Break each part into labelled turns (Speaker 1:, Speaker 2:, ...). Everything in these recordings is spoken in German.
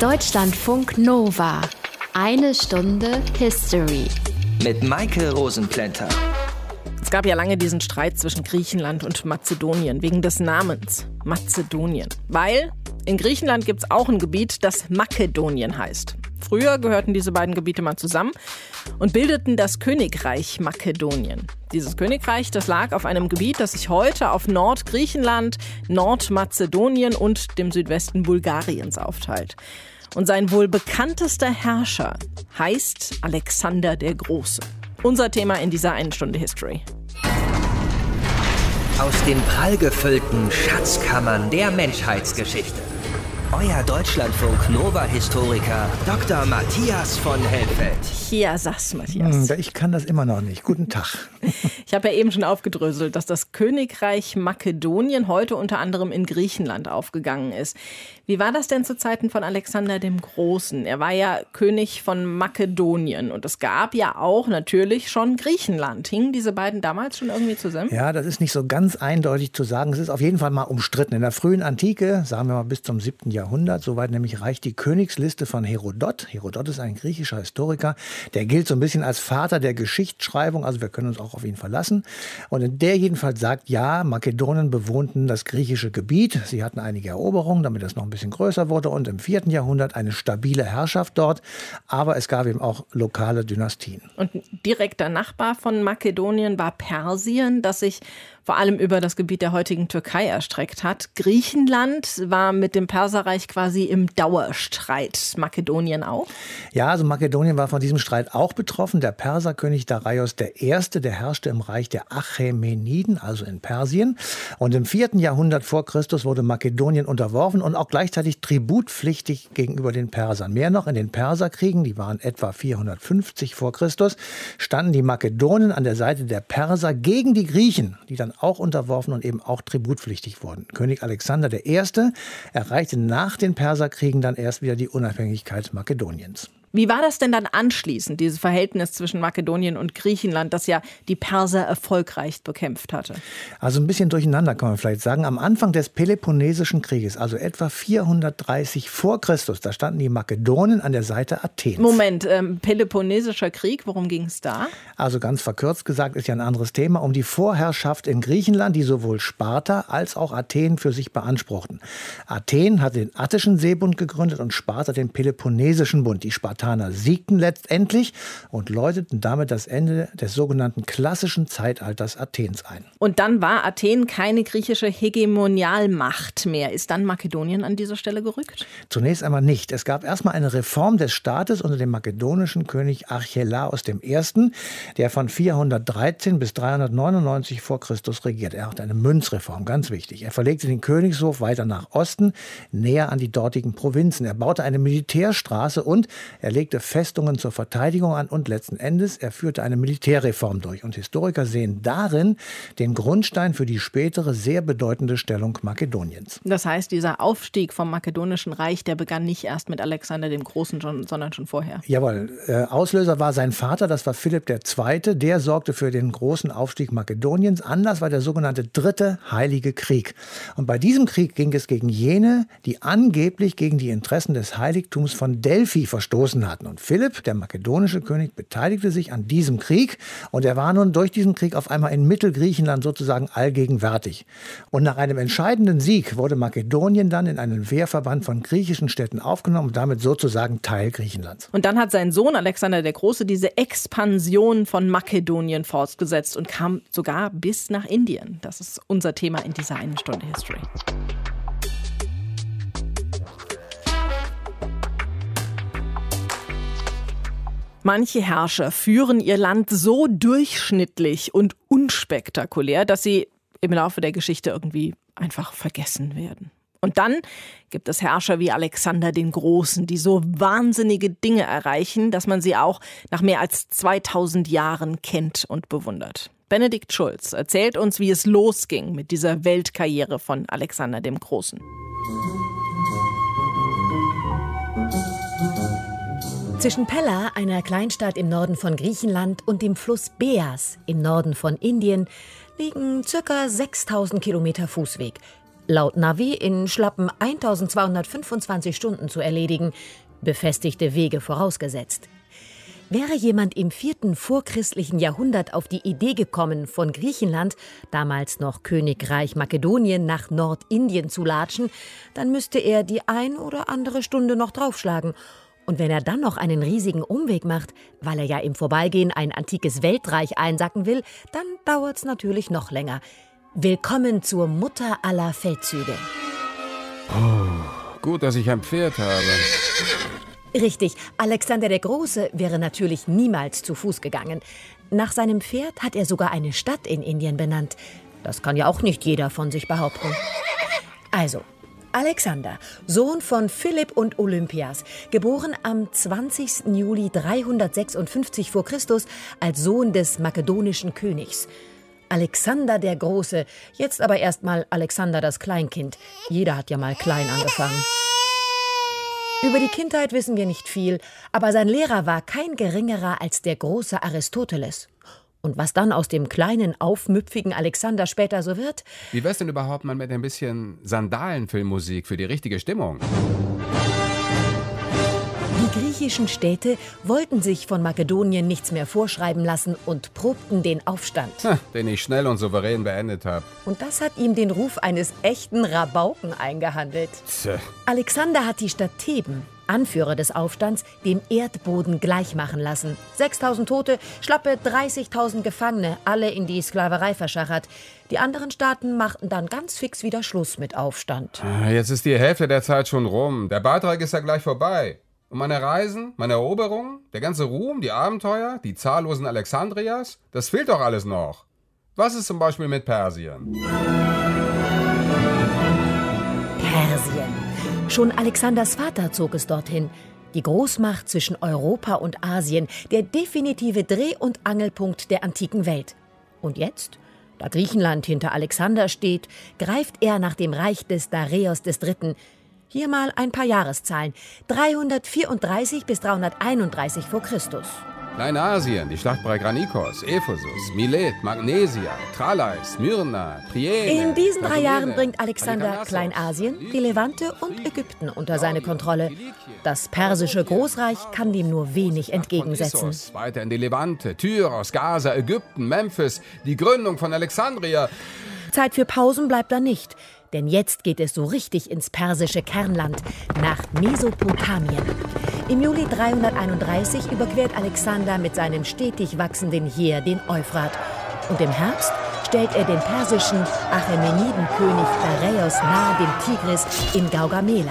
Speaker 1: Deutschlandfunk Nova. Eine Stunde History.
Speaker 2: Mit Maike Rosenplanter.
Speaker 3: Es gab ja lange diesen Streit zwischen Griechenland und Mazedonien wegen des Namens Mazedonien. Weil in Griechenland gibt es auch ein Gebiet, das Makedonien heißt. Früher gehörten diese beiden Gebiete mal zusammen und bildeten das Königreich Makedonien. Dieses Königreich, das lag auf einem Gebiet, das sich heute auf Nordgriechenland, Nordmazedonien und dem Südwesten Bulgariens aufteilt. Und sein wohl bekanntester Herrscher heißt Alexander der Große. Unser Thema in dieser einen Stunde History.
Speaker 2: Aus den prallgefüllten Schatzkammern der Menschheitsgeschichte. Euer Deutschlandfunk Nova-Historiker Dr. Matthias von Helfeld.
Speaker 3: Ja, sag's, Matthias.
Speaker 4: Hm, ich kann das immer noch nicht. Guten Tag.
Speaker 3: Ich habe ja eben schon aufgedröselt, dass das Königreich Makedonien heute unter anderem in Griechenland aufgegangen ist. Wie war das denn zu Zeiten von Alexander dem Großen? Er war ja König von Makedonien und es gab ja auch natürlich schon Griechenland. Hingen diese beiden damals schon irgendwie zusammen?
Speaker 4: Ja, das ist nicht so ganz eindeutig zu sagen. Es ist auf jeden Fall mal umstritten. In der frühen Antike, sagen wir mal bis zum 7. Jahrhundert, soweit nämlich reicht die Königsliste von Herodot. Herodot ist ein griechischer Historiker, der gilt so ein bisschen als Vater der Geschichtsschreibung, also wir können uns auch auf ihn verlassen. Und in der jedenfalls sagt, ja, Makedonen bewohnten das griechische Gebiet. Sie hatten einige Eroberungen, damit das noch ein bisschen größer wurde und im vierten Jahrhundert eine stabile Herrschaft dort. Aber es gab eben auch lokale Dynastien.
Speaker 3: Und direkter Nachbar von Makedonien war Persien, das sich vor allem über das Gebiet der heutigen Türkei erstreckt hat. Griechenland war mit dem Perserreich quasi im Dauerstreit. Makedonien auch?
Speaker 4: Ja, also Makedonien war von diesem Streit auch betroffen. Der Perserkönig Darius I., der herrschte im Reich der Achämeniden, also in Persien. Und im vierten Jahrhundert vor Christus wurde Makedonien unterworfen und auch gleichzeitig tributpflichtig gegenüber den Persern. Mehr noch, in den Perserkriegen, die waren etwa 450 vor Christus, standen die Makedonen an der Seite der Perser gegen die Griechen, die dann auch unterworfen und eben auch tributpflichtig wurden. König Alexander I. erreichte nach den Perserkriegen dann erst wieder die Unabhängigkeit Makedoniens.
Speaker 3: Wie war das denn dann anschließend, dieses Verhältnis zwischen Makedonien und Griechenland, das ja die Perser erfolgreich bekämpft hatte?
Speaker 4: Also ein bisschen durcheinander kann man vielleicht sagen. Am Anfang des Peloponnesischen Krieges, also etwa 430 vor Christus, da standen die Makedonen an der Seite Athens.
Speaker 3: Moment, ähm, Peloponnesischer Krieg, worum ging es da?
Speaker 4: Also ganz verkürzt gesagt ist ja ein anderes Thema, um die Vorherrschaft in Griechenland, die sowohl Sparta als auch Athen für sich beanspruchten. Athen hatte den Attischen Seebund gegründet und Sparta den Peloponnesischen Bund. Die Spartaner Spartaner siegten letztendlich und läuteten damit das Ende des sogenannten klassischen Zeitalters Athens ein.
Speaker 3: Und dann war Athen keine griechische Hegemonialmacht mehr. Ist dann Makedonien an dieser Stelle gerückt?
Speaker 4: Zunächst einmal nicht. Es gab erstmal eine Reform des Staates unter dem makedonischen König Archelaos I., der von 413 bis 399 vor Christus regiert. Er hatte eine Münzreform, ganz wichtig. Er verlegte den Königshof weiter nach Osten, näher an die dortigen Provinzen. Er baute eine Militärstraße und er legte Festungen zur Verteidigung an und letzten Endes er führte eine Militärreform durch. Und Historiker sehen darin den Grundstein für die spätere sehr bedeutende Stellung Makedoniens.
Speaker 3: Das heißt, dieser Aufstieg vom makedonischen Reich, der begann nicht erst mit Alexander dem Großen, sondern schon vorher.
Speaker 4: Jawohl. Äh, Auslöser war sein Vater, das war Philipp II. Der sorgte für den großen Aufstieg Makedoniens. Anders war der sogenannte Dritte Heilige Krieg. Und bei diesem Krieg ging es gegen jene, die angeblich gegen die Interessen des Heiligtums von Delphi verstoßen hatten. Und Philipp, der makedonische König, beteiligte sich an diesem Krieg und er war nun durch diesen Krieg auf einmal in Mittelgriechenland sozusagen allgegenwärtig. Und nach einem entscheidenden Sieg wurde Makedonien dann in einen Wehrverband von griechischen Städten aufgenommen und damit sozusagen Teil Griechenlands.
Speaker 3: Und dann hat sein Sohn Alexander der Große diese Expansion von Makedonien fortgesetzt und kam sogar bis nach Indien. Das ist unser Thema in dieser einen Stunde History. Manche Herrscher führen ihr Land so durchschnittlich und unspektakulär, dass sie im Laufe der Geschichte irgendwie einfach vergessen werden. Und dann gibt es Herrscher wie Alexander den Großen, die so wahnsinnige Dinge erreichen, dass man sie auch nach mehr als 2000 Jahren kennt und bewundert. Benedikt Schulz erzählt uns, wie es losging mit dieser Weltkarriere von Alexander dem Großen.
Speaker 5: Zwischen Pella, einer Kleinstadt im Norden von Griechenland, und dem Fluss Beas im Norden von Indien liegen ca. 6000 Kilometer Fußweg. laut Navi in schlappen 1225 Stunden zu erledigen, befestigte Wege vorausgesetzt. Wäre jemand im vierten vorchristlichen Jahrhundert auf die Idee gekommen, von Griechenland, damals noch Königreich Makedonien, nach Nordindien zu latschen, dann müsste er die ein oder andere Stunde noch draufschlagen. Und wenn er dann noch einen riesigen Umweg macht, weil er ja im Vorbeigehen ein antikes Weltreich einsacken will, dann dauert's natürlich noch länger. Willkommen zur Mutter aller Feldzüge.
Speaker 6: Oh, gut, dass ich ein Pferd habe.
Speaker 5: Richtig, Alexander der Große wäre natürlich niemals zu Fuß gegangen. Nach seinem Pferd hat er sogar eine Stadt in Indien benannt. Das kann ja auch nicht jeder von sich behaupten. Also, Alexander, Sohn von Philipp und Olympias, geboren am 20. Juli 356 v. Chr. als Sohn des makedonischen Königs. Alexander der Große, jetzt aber erstmal Alexander das Kleinkind. Jeder hat ja mal klein angefangen. Über die Kindheit wissen wir nicht viel, aber sein Lehrer war kein geringerer als der große Aristoteles. Und was dann aus dem kleinen, aufmüpfigen Alexander später so wird?
Speaker 6: Wie wär's denn überhaupt mal mit ein bisschen Sandalenfilmmusik für die richtige Stimmung?
Speaker 5: Die griechischen Städte wollten sich von Makedonien nichts mehr vorschreiben lassen und probten den Aufstand.
Speaker 6: Ha, den ich schnell und souverän beendet habe.
Speaker 5: Und das hat ihm den Ruf eines echten Rabauken eingehandelt.
Speaker 6: Tja.
Speaker 5: Alexander hat die Stadt Theben, Anführer des Aufstands, dem Erdboden gleichmachen lassen. 6000 Tote, schlappe 30.000 Gefangene, alle in die Sklaverei verschachert. Die anderen Staaten machten dann ganz fix wieder Schluss mit Aufstand.
Speaker 6: Ah, Jetzt ist die Hälfte der Zeit schon rum. Der Beitrag ist ja gleich vorbei. Und meine Reisen, meine Eroberungen, der ganze Ruhm, die Abenteuer, die zahllosen Alexandrias, das fehlt doch alles noch. Was ist zum Beispiel mit Persien?
Speaker 5: Persien. Schon Alexanders Vater zog es dorthin. Die Großmacht zwischen Europa und Asien, der definitive Dreh- und Angelpunkt der antiken Welt. Und jetzt, da Griechenland hinter Alexander steht, greift er nach dem Reich des Dareios III. Hier mal ein paar Jahreszahlen. 334 bis 331 vor Christus.
Speaker 6: Kleinasien, die Schlacht bei Granikos, Ephesus, Milet, Magnesia, Tralais, Myrna, Priene.
Speaker 5: In diesen drei Jahren bringt Alexander Kleinasien, die Levante und Ägypten unter seine Kontrolle. Das persische Großreich kann dem nur wenig entgegensetzen.
Speaker 6: Weiter in die Levante, Tyros, Gaza, Ägypten, Memphis, die Gründung von Alexandria.
Speaker 5: Zeit für Pausen bleibt da nicht. Denn jetzt geht es so richtig ins persische Kernland, nach Mesopotamien. Im Juli 331 überquert Alexander mit seinem stetig wachsenden Heer den Euphrat. Und im Herbst stellt er den persischen Achämenidenkönig Dareios nahe dem Tigris in Gaugamela.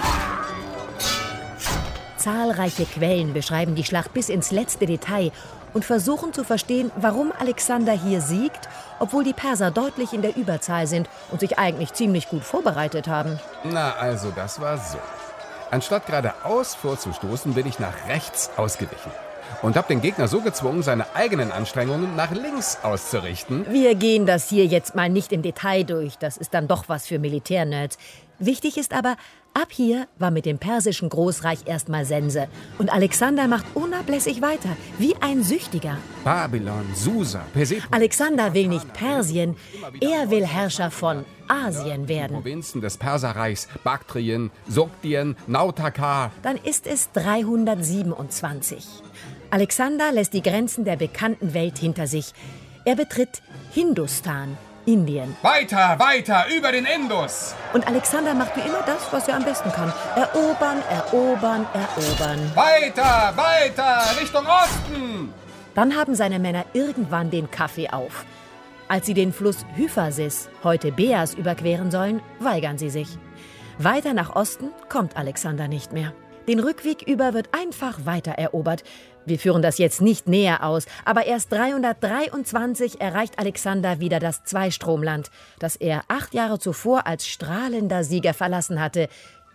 Speaker 5: Zahlreiche Quellen beschreiben die Schlacht bis ins letzte Detail und versuchen zu verstehen, warum Alexander hier siegt, obwohl die Perser deutlich in der Überzahl sind und sich eigentlich ziemlich gut vorbereitet haben.
Speaker 6: Na, also, das war so. Anstatt geradeaus vorzustoßen, bin ich nach rechts ausgewichen. Und habe den Gegner so gezwungen, seine eigenen Anstrengungen nach links auszurichten.
Speaker 5: Wir gehen das hier jetzt mal nicht im Detail durch, das ist dann doch was für Militärnerds. Wichtig ist aber, ab hier war mit dem persischen Großreich erstmal Sense. Und Alexander macht unablässig weiter, wie ein Süchtiger.
Speaker 6: Babylon, Susa, Persepolis.
Speaker 5: Alexander will nicht Persien, er will Herrscher von Asien werden.
Speaker 6: Provinzen des Perserreichs, Baktrien, Sogdien, Nautaka.
Speaker 5: Dann ist es 327. Alexander lässt die Grenzen der bekannten Welt hinter sich. Er betritt Hindustan, Indien.
Speaker 6: Weiter, weiter, über den Indus.
Speaker 5: Und Alexander macht wie immer das, was er am besten kann. Erobern, erobern, erobern.
Speaker 6: Weiter, weiter, Richtung Osten.
Speaker 5: Dann haben seine Männer irgendwann den Kaffee auf. Als sie den Fluss Hyphasis, heute Beas, überqueren sollen, weigern sie sich. Weiter nach Osten kommt Alexander nicht mehr. Den Rückweg über wird einfach weiter erobert. Wir führen das jetzt nicht näher aus, aber erst 323 erreicht Alexander wieder das Zweistromland, das er acht Jahre zuvor als strahlender Sieger verlassen hatte,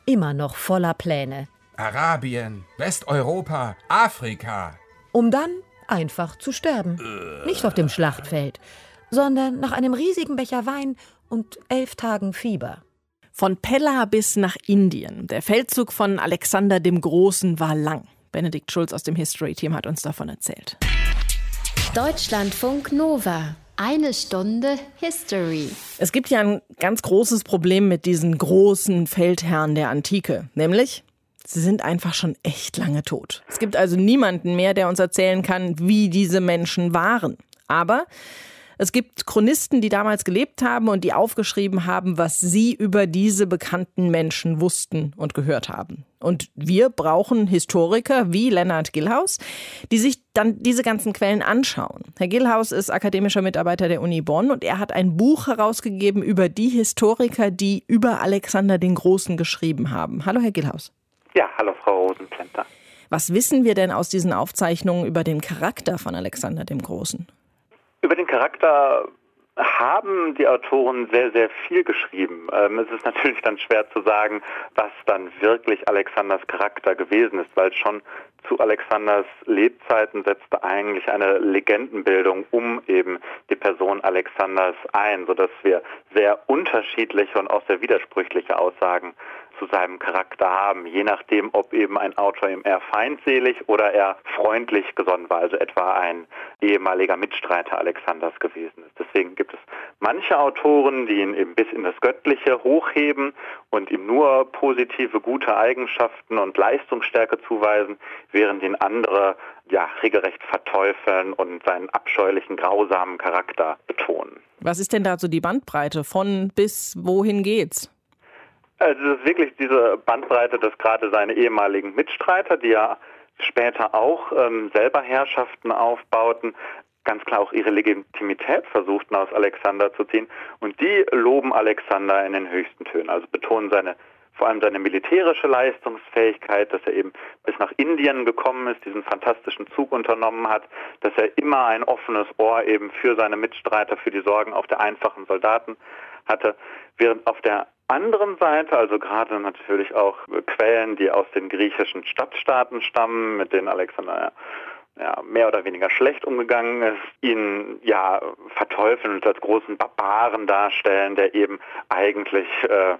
Speaker 5: immer noch voller Pläne,
Speaker 6: Arabien, Westeuropa, Afrika.
Speaker 5: um dann einfach zu sterben. Nicht auf dem Schlachtfeld, sondern nach einem riesigen Becher Wein und elf Tagen Fieber.
Speaker 3: Von Pella bis nach Indien. Der Feldzug von Alexander dem Großen war lang. Benedikt Schulz aus dem History Team hat uns davon erzählt.
Speaker 1: Deutschlandfunk Nova. Eine Stunde History.
Speaker 3: Es gibt ja ein ganz großes Problem mit diesen großen Feldherren der Antike, nämlich sie sind einfach schon echt lange tot. Es gibt also niemanden mehr, der uns erzählen kann, wie diese Menschen waren. Aber es gibt Chronisten, die damals gelebt haben und die aufgeschrieben haben, was sie über diese bekannten Menschen wussten und gehört haben. Und wir brauchen Historiker wie Lennart Gillhaus, die sich dann diese ganzen Quellen anschauen. Herr Gillhaus ist akademischer Mitarbeiter der Uni Bonn und er hat ein Buch herausgegeben über die Historiker, die über Alexander den Großen geschrieben haben. Hallo, Herr Gillhaus.
Speaker 7: Ja, hallo, Frau Rosenplenter.
Speaker 3: Was wissen wir denn aus diesen Aufzeichnungen über den Charakter von Alexander dem Großen?
Speaker 7: Über den Charakter haben die Autoren sehr, sehr viel geschrieben. Ähm, es ist natürlich dann schwer zu sagen, was dann wirklich Alexanders Charakter gewesen ist, weil schon zu Alexanders Lebzeiten setzte eigentlich eine Legendenbildung um eben die Person Alexanders ein, sodass wir sehr unterschiedliche und auch sehr widersprüchliche Aussagen zu seinem Charakter haben, je nachdem, ob eben ein Autor ihm eher feindselig oder eher freundlich gesonnen war, also etwa ein ehemaliger Mitstreiter Alexanders gewesen ist. Deswegen gibt es manche Autoren, die ihn eben bis in das Göttliche hochheben und ihm nur positive, gute Eigenschaften und Leistungsstärke zuweisen, während ihn andere ja regelrecht verteufeln und seinen abscheulichen, grausamen Charakter betonen.
Speaker 3: Was ist denn da so die Bandbreite von bis wohin geht's?
Speaker 7: Also das ist wirklich diese Bandbreite, dass gerade seine ehemaligen Mitstreiter, die ja später auch ähm, selber Herrschaften aufbauten, ganz klar auch ihre Legitimität versuchten aus Alexander zu ziehen. Und die loben Alexander in den höchsten Tönen, also betonen seine vor allem seine militärische Leistungsfähigkeit, dass er eben bis nach Indien gekommen ist, diesen fantastischen Zug unternommen hat, dass er immer ein offenes Ohr eben für seine Mitstreiter, für die Sorgen auch der einfachen Soldaten hatte, während auf der anderen Seite, also gerade natürlich auch Quellen, die aus den griechischen Stadtstaaten stammen, mit denen Alexander ja, mehr oder weniger schlecht umgegangen ist, ihn ja verteufeln und als großen Barbaren darstellen, der eben eigentlich äh,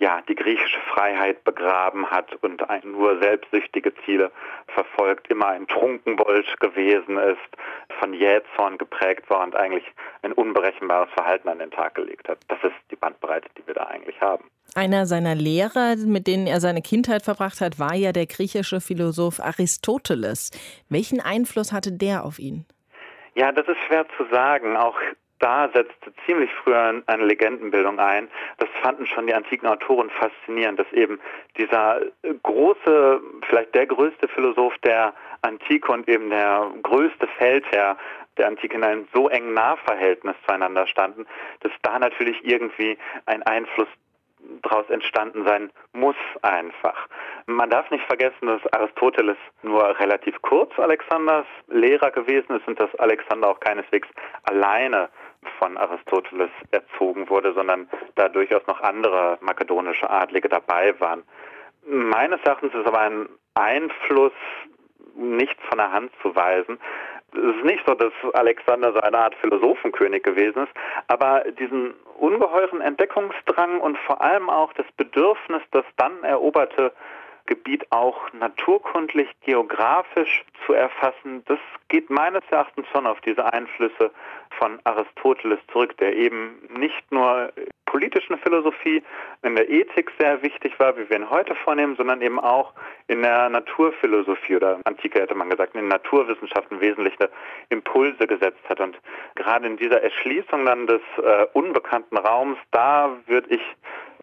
Speaker 7: ja, die griechische Freiheit begraben hat und nur selbstsüchtige Ziele verfolgt, immer ein Trunkenbold gewesen ist, von Jähzorn geprägt war und eigentlich ein unberechenbares Verhalten an den Tag gelegt hat. Das ist die Bandbreite, die wir da eigentlich haben.
Speaker 3: Einer seiner Lehrer, mit denen er seine Kindheit verbracht hat, war ja der griechische Philosoph Aristoteles. Welchen Einfluss hatte der auf ihn?
Speaker 7: Ja, das ist schwer zu sagen. Auch da setzte ziemlich früh eine Legendenbildung ein. Das fanden schon die antiken Autoren faszinierend, dass eben dieser große, vielleicht der größte Philosoph der Antike und eben der größte Feldherr der Antike in einem so engen Nahverhältnis zueinander standen, dass da natürlich irgendwie ein Einfluss daraus entstanden sein muss einfach. Man darf nicht vergessen, dass Aristoteles nur relativ kurz Alexanders Lehrer gewesen ist und dass Alexander auch keineswegs alleine von Aristoteles erzogen wurde, sondern da durchaus noch andere makedonische Adlige dabei waren. Meines Erachtens ist aber ein Einfluss nicht von der Hand zu weisen. Es ist nicht so, dass Alexander so eine Art Philosophenkönig gewesen ist, aber diesen ungeheuren Entdeckungsdrang und vor allem auch das Bedürfnis, das dann eroberte Gebiet auch naturkundlich, geografisch zu erfassen, das geht meines Erachtens schon auf diese Einflüsse von Aristoteles zurück, der eben nicht nur politischen Philosophie, in der Ethik sehr wichtig war, wie wir ihn heute vornehmen, sondern eben auch in der Naturphilosophie oder Antike hätte man gesagt, in den Naturwissenschaften wesentliche Impulse gesetzt hat. Und gerade in dieser Erschließung dann des äh, unbekannten Raums, da würde ich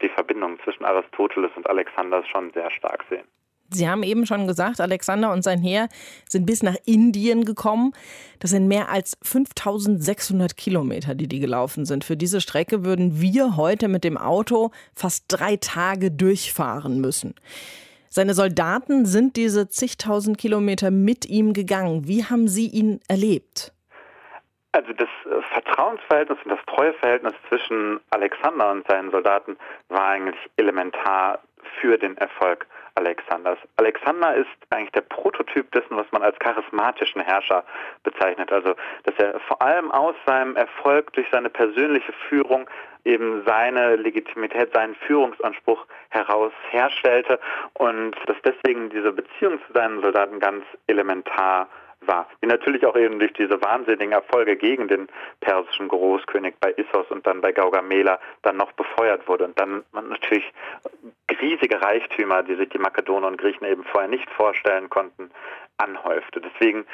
Speaker 7: die Verbindung zwischen Aristoteles und Alexanders schon sehr stark sehen.
Speaker 3: Sie haben eben schon gesagt, Alexander und sein Heer sind bis nach Indien gekommen. Das sind mehr als 5600 Kilometer, die die gelaufen sind. Für diese Strecke würden wir heute mit dem Auto fast drei Tage durchfahren müssen. Seine Soldaten sind diese zigtausend Kilometer mit ihm gegangen. Wie haben Sie ihn erlebt?
Speaker 7: Also das äh, Vertrauensverhältnis und das Treueverhältnis zwischen Alexander und seinen Soldaten war eigentlich elementar für den Erfolg Alexanders. Alexander ist eigentlich der Prototyp dessen, was man als charismatischen Herrscher bezeichnet. Also, dass er vor allem aus seinem Erfolg durch seine persönliche Führung eben seine Legitimität, seinen Führungsanspruch heraus herstellte und dass deswegen diese Beziehung zu seinen Soldaten ganz elementar war. Die natürlich auch eben durch diese wahnsinnigen Erfolge gegen den persischen Großkönig bei Issos und dann bei Gaugamela dann noch befeuert wurde. Und dann natürlich riesige Reichtümer, die sich die Makedoner und Griechen eben vorher nicht vorstellen konnten, anhäufte. Deswegen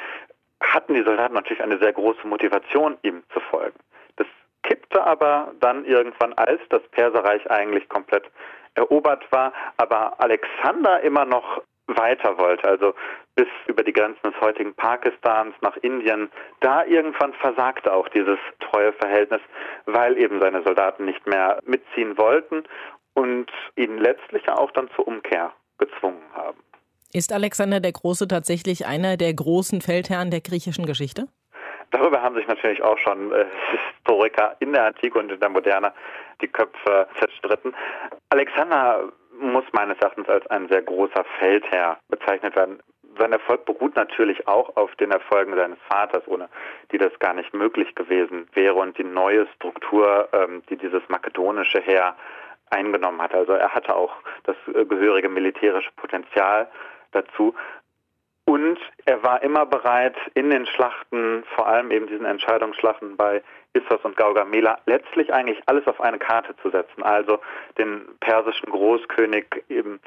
Speaker 7: hatten die Soldaten natürlich eine sehr große Motivation, ihm zu folgen. Das kippte aber dann irgendwann, als das Perserreich eigentlich komplett erobert war, aber Alexander immer noch weiter wollte, also bis über die Grenzen des heutigen Pakistans nach Indien. Da irgendwann versagte auch dieses treue Verhältnis, weil eben seine Soldaten nicht mehr mitziehen wollten und ihn letztlich auch dann zur Umkehr gezwungen haben.
Speaker 3: Ist Alexander der Große tatsächlich einer der großen Feldherren der griechischen Geschichte?
Speaker 7: Darüber haben sich natürlich auch schon äh, Historiker in der Antike und in der Moderne die Köpfe zerstritten. Alexander muss meines Erachtens als ein sehr großer Feldherr bezeichnet werden. Sein Erfolg beruht natürlich auch auf den Erfolgen seines Vaters, ohne die das gar nicht möglich gewesen wäre und die neue Struktur, ähm, die dieses makedonische Heer eingenommen hat. Also er hatte auch das äh, gehörige militärische Potenzial dazu. Und er war immer bereit, in den Schlachten, vor allem eben diesen Entscheidungsschlachten bei Issos und Gaugamela, letztlich eigentlich alles auf eine Karte zu setzen. Also den persischen Großkönig eben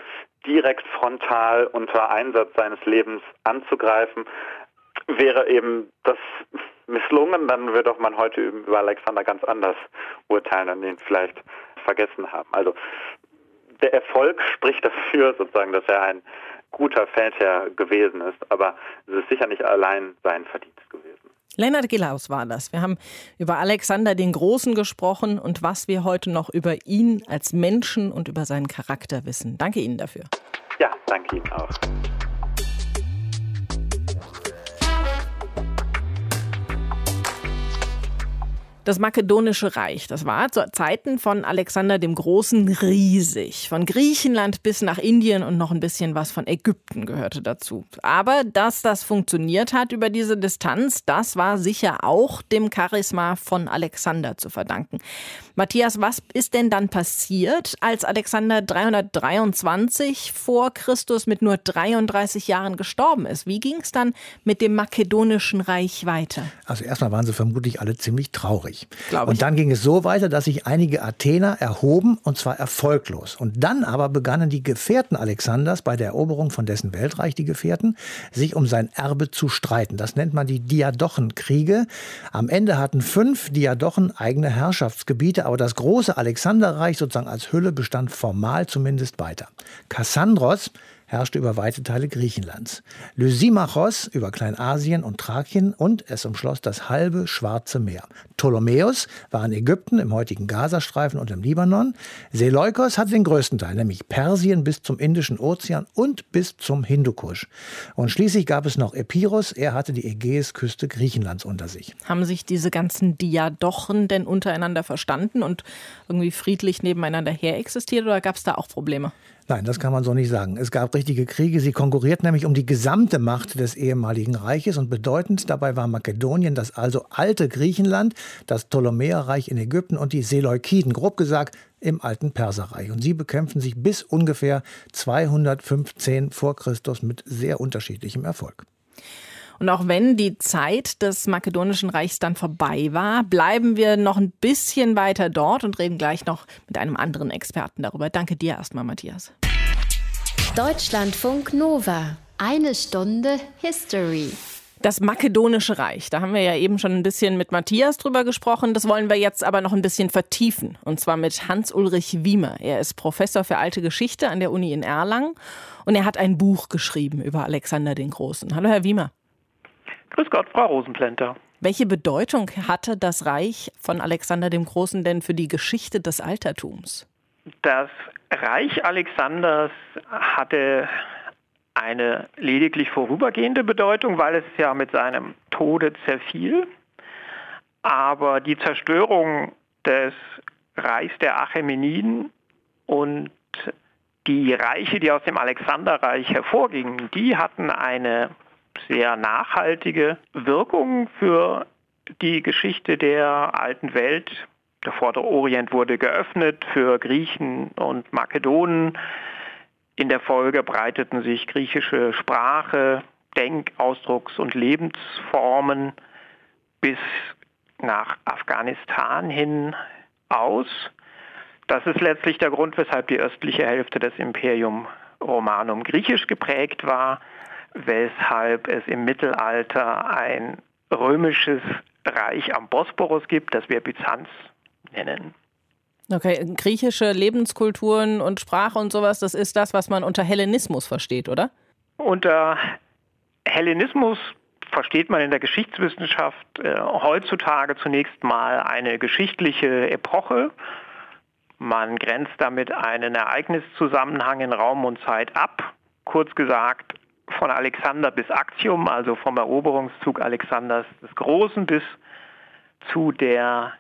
Speaker 7: direkt frontal unter Einsatz seines Lebens anzugreifen. Wäre eben das misslungen, dann würde auch man heute über Alexander ganz anders urteilen und ihn vielleicht vergessen haben. Also der Erfolg spricht dafür sozusagen, dass er ein guter Feldherr gewesen ist, aber es ist sicher nicht allein sein Verdienst gewesen.
Speaker 3: Lennart Gillaus war das. Wir haben über Alexander den Großen gesprochen und was wir heute noch über ihn als Menschen und über seinen Charakter wissen. Danke Ihnen dafür.
Speaker 7: Ja, danke Ihnen auch.
Speaker 3: Das makedonische Reich, das war zu Zeiten von Alexander dem Großen riesig. Von Griechenland bis nach Indien und noch ein bisschen was von Ägypten gehörte dazu. Aber dass das funktioniert hat über diese Distanz, das war sicher auch dem Charisma von Alexander zu verdanken. Matthias, was ist denn dann passiert, als Alexander 323 vor Christus mit nur 33 Jahren gestorben ist? Wie ging es dann mit dem makedonischen Reich weiter?
Speaker 4: Also erstmal waren sie vermutlich alle ziemlich traurig traurig. Und dann ging es so weiter, dass sich einige Athener erhoben, und zwar erfolglos. Und dann aber begannen die Gefährten Alexanders bei der Eroberung von dessen Weltreich, die Gefährten, sich um sein Erbe zu streiten. Das nennt man die Diadochenkriege. Am Ende hatten fünf Diadochen eigene Herrschaftsgebiete, aber das große Alexanderreich sozusagen als Hülle bestand formal zumindest weiter. Kassandros herrschte über weite Teile Griechenlands. Lysimachos über Kleinasien und Thrakien und es umschloss das halbe Schwarze Meer. Ptolemäus war in Ägypten, im heutigen Gazastreifen und im Libanon. Seleukos hatte den größten Teil, nämlich Persien bis zum Indischen Ozean und bis zum Hindukusch. Und schließlich gab es noch Epirus, er hatte die Ägäisküste Griechenlands unter sich.
Speaker 3: Haben sich diese ganzen Diadochen denn untereinander verstanden und irgendwie friedlich nebeneinander her existiert oder gab es da auch Probleme?
Speaker 4: Nein, das kann man so nicht sagen. Es gab richtige Kriege. Sie konkurrierten nämlich um die gesamte Macht des ehemaligen Reiches und bedeutend dabei war Makedonien, das also alte Griechenland, das Ptolemäerreich in Ägypten und die Seleukiden, grob gesagt im alten Perserreich. Und sie bekämpften sich bis ungefähr 215 vor Christus mit sehr unterschiedlichem Erfolg.
Speaker 3: Und auch wenn die Zeit des Makedonischen Reichs dann vorbei war, bleiben wir noch ein bisschen weiter dort und reden gleich noch mit einem anderen Experten darüber. Danke dir erstmal, Matthias.
Speaker 1: Deutschlandfunk Nova. Eine Stunde History.
Speaker 3: Das Makedonische Reich, da haben wir ja eben schon ein bisschen mit Matthias drüber gesprochen. Das wollen wir jetzt aber noch ein bisschen vertiefen. Und zwar mit Hans-Ulrich Wiemer. Er ist Professor für alte Geschichte an der Uni in Erlangen und er hat ein Buch geschrieben über Alexander den Großen. Hallo, Herr Wiemer.
Speaker 8: Grüß Gott, Frau Rosenplenter.
Speaker 3: Welche Bedeutung hatte das Reich von Alexander dem Großen denn für die Geschichte des Altertums?
Speaker 8: Das Reich Alexanders hatte eine lediglich vorübergehende Bedeutung, weil es ja mit seinem Tode zerfiel. Aber die Zerstörung des Reichs der Achämeniden und die Reiche, die aus dem Alexanderreich hervorgingen, die hatten eine sehr nachhaltige Wirkung für die Geschichte der alten Welt. Der Vordere Orient wurde geöffnet für Griechen und Makedonen. In der Folge breiteten sich griechische Sprache, Denk-, Ausdrucks- und Lebensformen bis nach Afghanistan hin aus. Das ist letztlich der Grund, weshalb die östliche Hälfte des Imperium Romanum griechisch geprägt war, weshalb es im Mittelalter ein römisches Reich am Bosporus gibt, das wir Byzanz nennen.
Speaker 3: Okay, griechische Lebenskulturen und Sprache und sowas, das ist das, was man unter Hellenismus versteht, oder?
Speaker 8: Unter Hellenismus versteht man in der Geschichtswissenschaft äh, heutzutage zunächst mal eine geschichtliche Epoche. Man grenzt damit einen Ereigniszusammenhang in Raum und Zeit ab. Kurz gesagt, von Alexander bis Actium, also vom Eroberungszug Alexanders des Großen bis zu der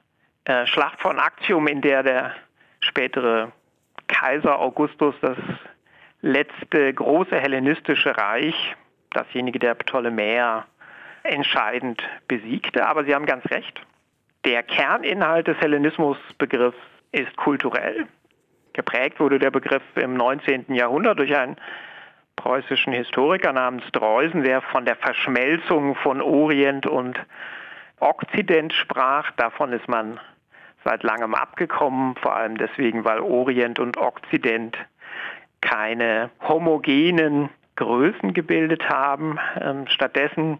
Speaker 8: äh, Schlacht von Actium, in der der spätere Kaiser Augustus das letzte große hellenistische Reich, dasjenige der Ptolemäer, entscheidend besiegte. Aber Sie haben ganz recht. Der Kerninhalt des Hellenismusbegriffs ist kulturell. Geprägt wurde der Begriff im 19. Jahrhundert durch einen preußischen Historiker namens Dreusen, der von der Verschmelzung von Orient und Okzident sprach. Davon ist man seit langem abgekommen, vor allem deswegen, weil Orient und Okzident keine homogenen Größen gebildet haben. Ähm, stattdessen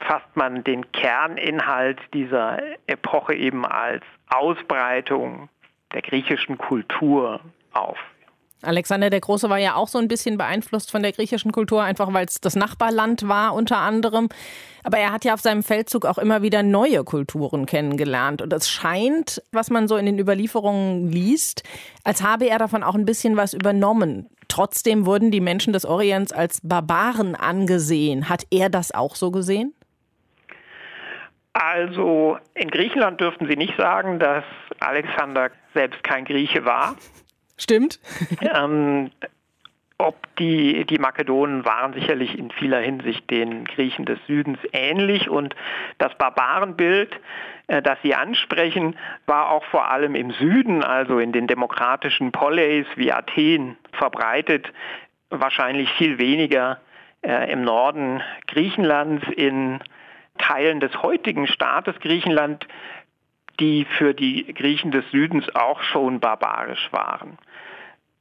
Speaker 8: fasst man den Kerninhalt dieser Epoche eben als Ausbreitung der griechischen Kultur auf.
Speaker 3: Alexander der Große war ja auch so ein bisschen beeinflusst von der griechischen Kultur, einfach weil es das Nachbarland war unter anderem. Aber er hat ja auf seinem Feldzug auch immer wieder neue Kulturen kennengelernt. Und es scheint, was man so in den Überlieferungen liest, als habe er davon auch ein bisschen was übernommen. Trotzdem wurden die Menschen des Orients als Barbaren angesehen. Hat er das auch so gesehen?
Speaker 8: Also in Griechenland dürften Sie nicht sagen, dass Alexander selbst kein Grieche war.
Speaker 3: Stimmt.
Speaker 8: ähm, ob die, die Makedonen waren sicherlich in vieler Hinsicht den Griechen des Südens ähnlich und das Barbarenbild, äh, das Sie ansprechen, war auch vor allem im Süden, also in den demokratischen Poleis wie Athen verbreitet, wahrscheinlich viel weniger äh, im Norden Griechenlands, in Teilen des heutigen Staates Griechenland, die für die Griechen des Südens auch schon barbarisch waren.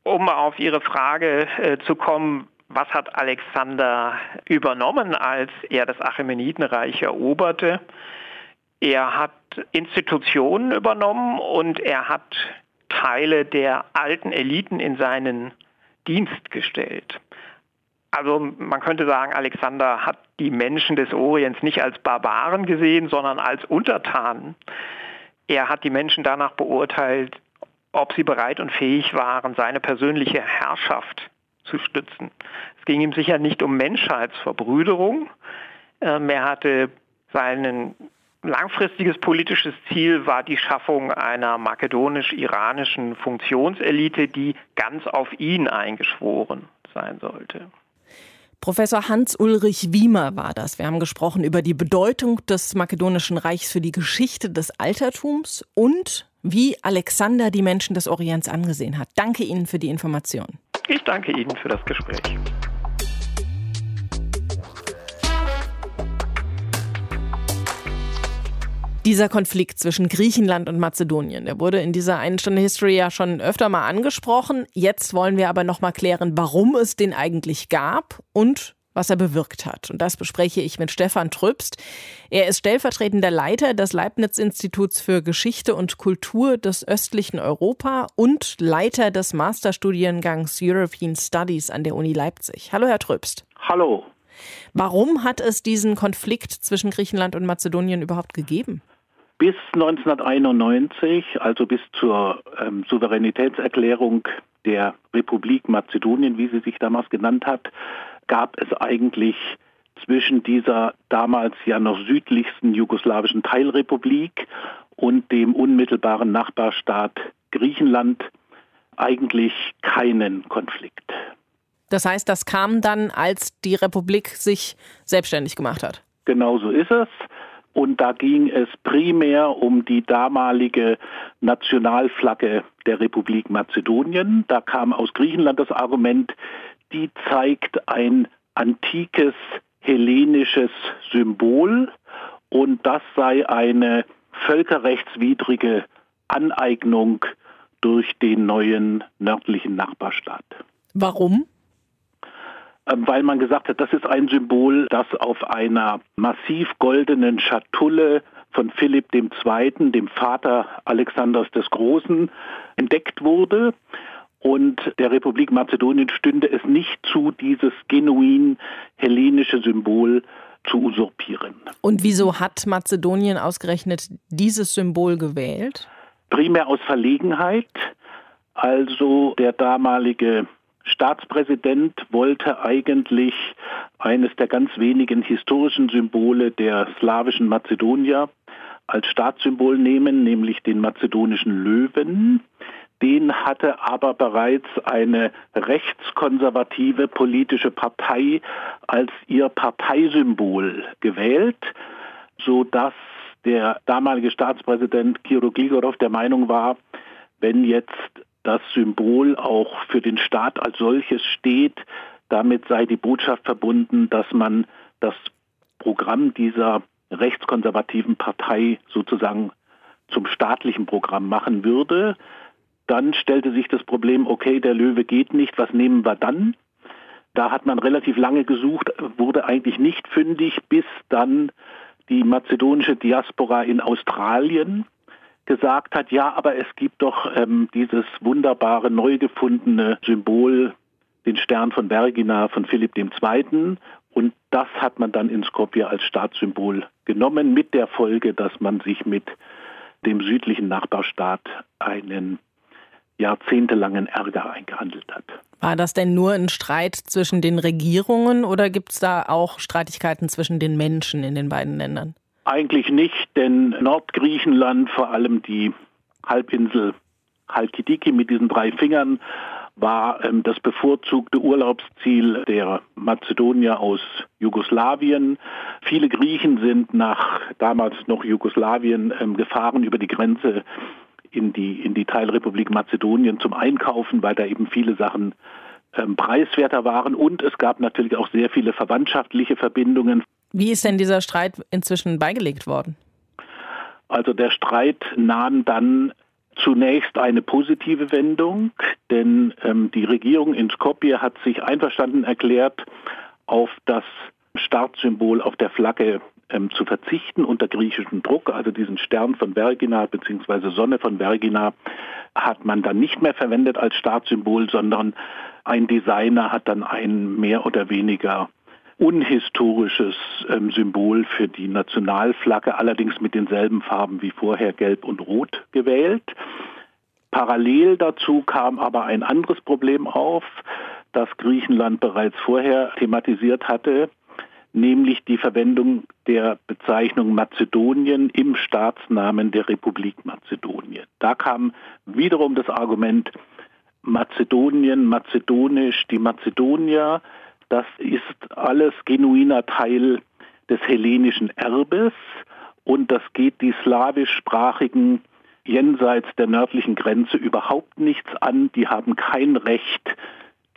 Speaker 8: Um auf Ihre Frage äh, zu kommen, was hat Alexander übernommen, als er das Achämenidenreich eroberte? Er hat Institutionen übernommen und er hat Teile der alten Eliten in seinen Dienst gestellt. Also man könnte sagen, Alexander hat die Menschen des Orients nicht als Barbaren gesehen, sondern als Untertanen. Er hat die Menschen danach beurteilt, ob sie bereit und fähig waren, seine persönliche Herrschaft zu stützen. Es ging ihm sicher nicht um Menschheitsverbrüderung. Ähm, er hatte sein langfristiges politisches Ziel war die Schaffung einer makedonisch-iranischen Funktionselite, die ganz auf ihn eingeschworen sein sollte.
Speaker 3: Professor Hans-Ulrich Wiemer war das. Wir haben gesprochen über die Bedeutung des Makedonischen Reichs für die Geschichte des Altertums und wie Alexander die Menschen des Orients angesehen hat. Danke Ihnen für die Information.
Speaker 8: Ich danke Ihnen für das Gespräch.
Speaker 3: Dieser Konflikt zwischen Griechenland und Mazedonien, der wurde in dieser einen Stunde History ja schon öfter mal angesprochen. Jetzt wollen wir aber noch mal klären, warum es den eigentlich gab und was er bewirkt hat. Und das bespreche ich mit Stefan Trübst. Er ist stellvertretender Leiter des Leibniz-Instituts für Geschichte und Kultur des östlichen Europa und Leiter des Masterstudiengangs European Studies an der Uni Leipzig. Hallo, Herr Trübst.
Speaker 9: Hallo.
Speaker 3: Warum hat es diesen Konflikt zwischen Griechenland und Mazedonien überhaupt gegeben?
Speaker 9: Bis 1991, also bis zur ähm, Souveränitätserklärung der Republik Mazedonien, wie sie sich damals genannt hat, gab es eigentlich zwischen dieser damals ja noch südlichsten jugoslawischen Teilrepublik und dem unmittelbaren Nachbarstaat Griechenland eigentlich keinen Konflikt.
Speaker 3: Das heißt, das kam dann, als die Republik sich selbstständig gemacht hat.
Speaker 9: Genau so ist es. Und da ging es primär um die damalige Nationalflagge der Republik Mazedonien. Da kam aus Griechenland das Argument, die zeigt ein antikes hellenisches Symbol und das sei eine völkerrechtswidrige Aneignung durch den neuen nördlichen Nachbarstaat.
Speaker 3: Warum?
Speaker 9: Ähm, weil man gesagt hat, das ist ein Symbol, das auf einer massiv goldenen Schatulle von Philipp II., dem Vater Alexanders des Großen, entdeckt wurde. Und der Republik Mazedonien stünde es nicht zu, dieses genuin hellenische Symbol zu usurpieren.
Speaker 3: Und wieso hat Mazedonien ausgerechnet dieses Symbol gewählt?
Speaker 9: Primär aus Verlegenheit. Also der damalige Staatspräsident wollte eigentlich eines der ganz wenigen historischen Symbole der slawischen Mazedonier als Staatssymbol nehmen, nämlich den mazedonischen Löwen. Den hatte aber bereits eine rechtskonservative politische Partei als ihr Parteisymbol gewählt, sodass der damalige Staatspräsident Kiro Gligorov der Meinung war, wenn jetzt das Symbol auch für den Staat als solches steht, damit sei die Botschaft verbunden, dass man das Programm dieser rechtskonservativen Partei sozusagen zum staatlichen Programm machen würde. Dann stellte sich das Problem, okay, der Löwe geht nicht, was nehmen wir dann? Da hat man relativ lange gesucht, wurde eigentlich nicht fündig, bis dann die mazedonische Diaspora in Australien gesagt hat, ja, aber es gibt doch ähm, dieses wunderbare, neu gefundene Symbol, den Stern von Vergina von Philipp II. Und das hat man dann in Skopje als Staatssymbol genommen, mit der Folge, dass man sich mit dem südlichen Nachbarstaat einen jahrzehntelangen Ärger eingehandelt hat.
Speaker 3: War das denn nur ein Streit zwischen den Regierungen oder gibt es da auch Streitigkeiten zwischen den Menschen in den beiden Ländern?
Speaker 9: Eigentlich nicht, denn Nordgriechenland, vor allem die Halbinsel Halkidiki mit diesen drei Fingern, war ähm, das bevorzugte Urlaubsziel der Mazedonier aus Jugoslawien. Viele Griechen sind nach damals noch Jugoslawien ähm, gefahren über die Grenze in die, in die Teilrepublik Mazedonien zum Einkaufen, weil da eben viele Sachen ähm, preiswerter waren. Und es gab natürlich auch sehr viele verwandtschaftliche Verbindungen.
Speaker 3: Wie ist denn dieser Streit inzwischen beigelegt worden?
Speaker 9: Also der Streit nahm dann zunächst eine positive Wendung, denn ähm, die Regierung in Skopje hat sich einverstanden erklärt, auf das Startsymbol auf der Flagge ähm, zu verzichten unter griechischem Druck. Also diesen Stern von Vergina bzw. Sonne von Vergina hat man dann nicht mehr verwendet als Startsymbol, sondern ein Designer hat dann ein mehr oder weniger unhistorisches ähm, Symbol für die Nationalflagge, allerdings mit denselben Farben wie vorher, Gelb und Rot, gewählt. Parallel dazu kam aber ein anderes Problem auf, das Griechenland bereits vorher thematisiert hatte, nämlich die Verwendung der Bezeichnung Mazedonien im Staatsnamen der Republik Mazedonien. Da kam wiederum das Argument Mazedonien, mazedonisch, die Mazedonier das ist alles genuiner Teil des hellenischen Erbes und das geht die slawischsprachigen jenseits der nördlichen Grenze überhaupt nichts an. Die haben kein Recht,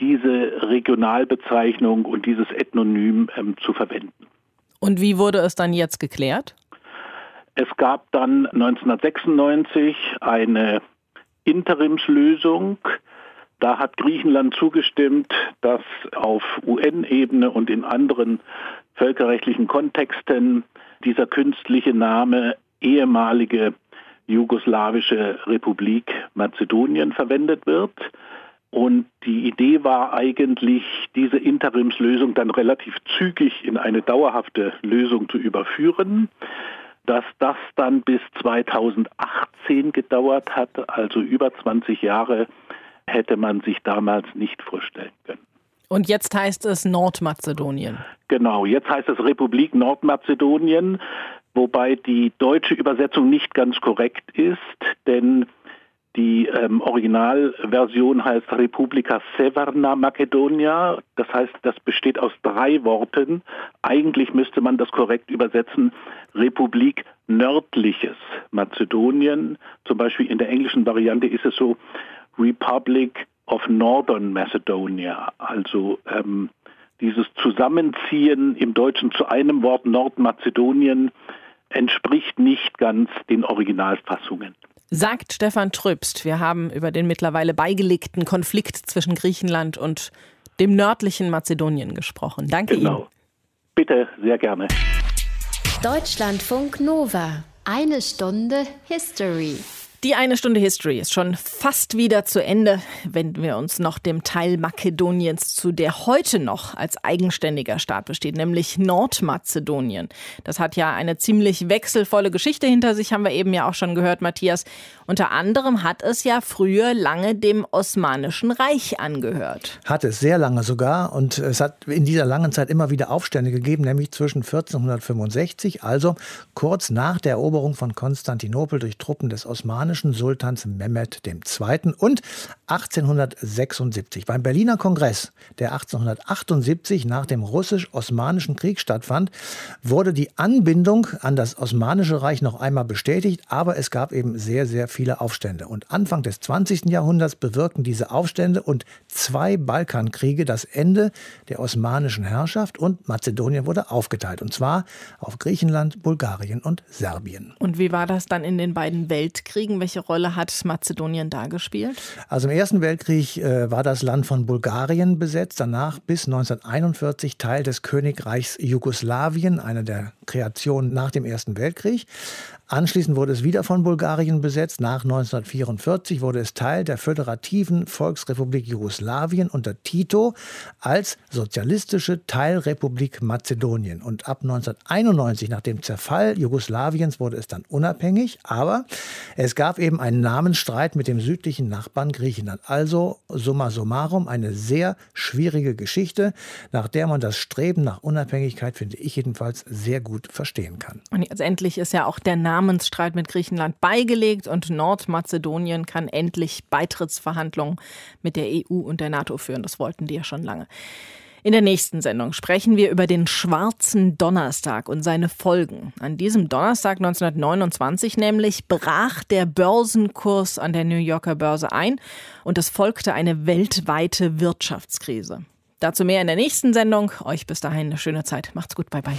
Speaker 9: diese Regionalbezeichnung und dieses Ethnonym ähm, zu verwenden.
Speaker 3: Und wie wurde es dann jetzt geklärt?
Speaker 9: Es gab dann 1996 eine Interimslösung, da hat Griechenland zugestimmt, dass auf UN-Ebene und in anderen völkerrechtlichen Kontexten dieser künstliche Name ehemalige jugoslawische Republik Mazedonien verwendet wird. Und die Idee war eigentlich, diese Interimslösung dann relativ zügig in eine dauerhafte Lösung zu überführen. Dass das dann bis 2018 gedauert hat, also über 20 Jahre, hätte man sich damals nicht vorstellen können.
Speaker 3: Und jetzt heißt es Nordmazedonien.
Speaker 9: Genau, jetzt heißt es Republik Nordmazedonien, wobei die deutsche Übersetzung nicht ganz korrekt ist, denn die ähm, Originalversion heißt Republika Severna Makedonia. Das heißt, das besteht aus drei Worten. Eigentlich müsste man das korrekt übersetzen. Republik Nördliches Mazedonien. Zum Beispiel in der englischen Variante ist es so Republic of Northern Macedonia, also ähm, dieses Zusammenziehen im Deutschen zu einem Wort Nordmazedonien entspricht nicht ganz den Originalfassungen.
Speaker 3: Sagt Stefan Tröbst. Wir haben über den mittlerweile beigelegten Konflikt zwischen Griechenland und dem nördlichen Mazedonien gesprochen. Danke
Speaker 9: genau.
Speaker 3: Ihnen.
Speaker 9: Bitte, sehr gerne.
Speaker 1: Deutschlandfunk Nova. Eine Stunde History.
Speaker 3: Die eine Stunde History ist schon fast wieder zu Ende, wenden wir uns noch dem Teil Makedoniens zu, der heute noch als eigenständiger Staat besteht, nämlich Nordmazedonien. Das hat ja eine ziemlich wechselvolle Geschichte hinter sich, haben wir eben ja auch schon gehört, Matthias. Unter anderem hat es ja früher lange dem Osmanischen Reich angehört.
Speaker 4: Hat es sehr lange sogar und es hat in dieser langen Zeit immer wieder Aufstände gegeben, nämlich zwischen 1465, also kurz nach der Eroberung von Konstantinopel durch Truppen des Osmanischen Sultans Mehmed II. und 1876 beim Berliner Kongress, der 1878 nach dem russisch-osmanischen Krieg stattfand, wurde die Anbindung an das Osmanische Reich noch einmal bestätigt, aber es gab eben sehr, sehr viele Aufstände. Und Anfang des 20. Jahrhunderts bewirkten diese Aufstände und zwei Balkankriege das Ende der osmanischen Herrschaft und Mazedonien wurde aufgeteilt. Und zwar auf Griechenland, Bulgarien und Serbien.
Speaker 3: Und wie war das dann in den beiden Weltkriegen? Welche Rolle hat Mazedonien da gespielt?
Speaker 4: Also im Ersten Weltkrieg äh, war das Land von Bulgarien besetzt, danach bis 1941 Teil des Königreichs Jugoslawien, einer der Kreationen nach dem Ersten Weltkrieg. Anschließend wurde es wieder von Bulgarien besetzt. Nach 1944 wurde es Teil der föderativen Volksrepublik Jugoslawien unter Tito als sozialistische Teilrepublik Mazedonien. Und ab 1991, nach dem Zerfall Jugoslawiens, wurde es dann unabhängig. Aber es gab eben einen Namensstreit mit dem südlichen Nachbarn Griechenland. Also summa summarum eine sehr schwierige Geschichte, nach der man das Streben nach Unabhängigkeit, finde ich jedenfalls, sehr gut verstehen kann.
Speaker 3: Und jetzt endlich ist ja auch der Name Namensstreit mit Griechenland beigelegt und Nordmazedonien kann endlich Beitrittsverhandlungen mit der EU und der NATO führen. Das wollten die ja schon lange. In der nächsten Sendung sprechen wir über den Schwarzen Donnerstag und seine Folgen. An diesem Donnerstag 1929 nämlich brach der Börsenkurs an der New Yorker Börse ein und es folgte eine weltweite Wirtschaftskrise. Dazu mehr in der nächsten Sendung. Euch bis dahin eine schöne Zeit. Macht's gut. Bye bye.